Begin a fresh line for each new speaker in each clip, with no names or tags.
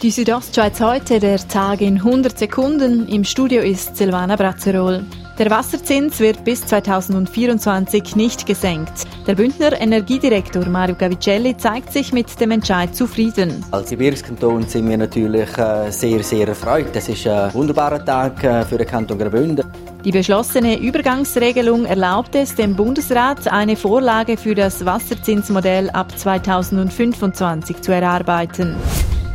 Die Südostschweiz heute, der Tag in 100 Sekunden. Im Studio ist Silvana Brazzerol. Der Wasserzins wird bis 2024 nicht gesenkt. Der Bündner Energiedirektor Mario Gavicelli zeigt sich mit dem Entscheid zufrieden.
Als Gebirgskanton sind wir natürlich äh, sehr, sehr erfreut. Es ist ein wunderbarer Tag äh, für den Kanton Graubünden.
Die beschlossene Übergangsregelung erlaubt es dem Bundesrat, eine Vorlage für das Wasserzinsmodell ab 2025 zu erarbeiten.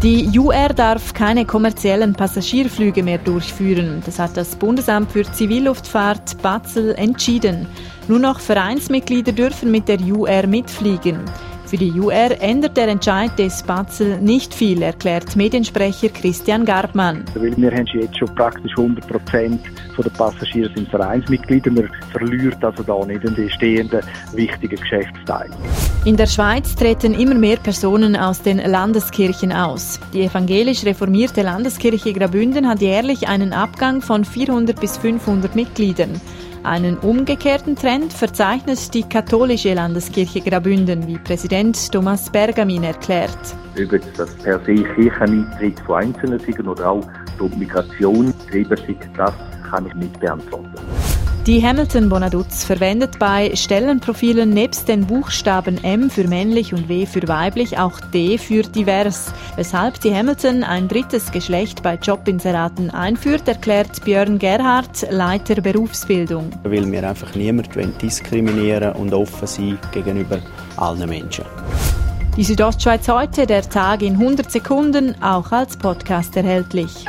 Die UR darf keine kommerziellen Passagierflüge mehr durchführen. Das hat das Bundesamt für Zivilluftfahrt Basel entschieden. Nur noch Vereinsmitglieder dürfen mit der UR mitfliegen. Für die UR ändert der Entscheid des Basel nicht viel, erklärt Mediensprecher Christian Garbmann.
Weil wir haben jetzt schon praktisch 100 Prozent der Passagiere sind Vereinsmitglieder. Man verliert also da nicht den stehenden wichtigen Geschäftsteil.
In der Schweiz treten immer mehr Personen aus den Landeskirchen aus. Die evangelisch reformierte Landeskirche Grabünden hat jährlich einen Abgang von 400 bis 500 Mitgliedern. Einen umgekehrten Trend verzeichnet die katholische Landeskirche Grabünden, wie Präsident Thomas Bergamin erklärt.
Über das per se Kircheneintritt von Einzelnen oder auch durch Migration das kann ich nicht beantworten.
Die Hamilton Bonaduz verwendet bei Stellenprofilen nebst den Buchstaben M für männlich und W für weiblich auch D für divers. Weshalb die Hamilton ein drittes Geschlecht bei Jobinseraten einführt, erklärt Björn Gerhardt, Leiter Berufsbildung.
Weil wir einfach niemanden diskriminieren und offen sein gegenüber allen Menschen.
Die Südostschweiz heute, der Tag in 100 Sekunden, auch als Podcast erhältlich.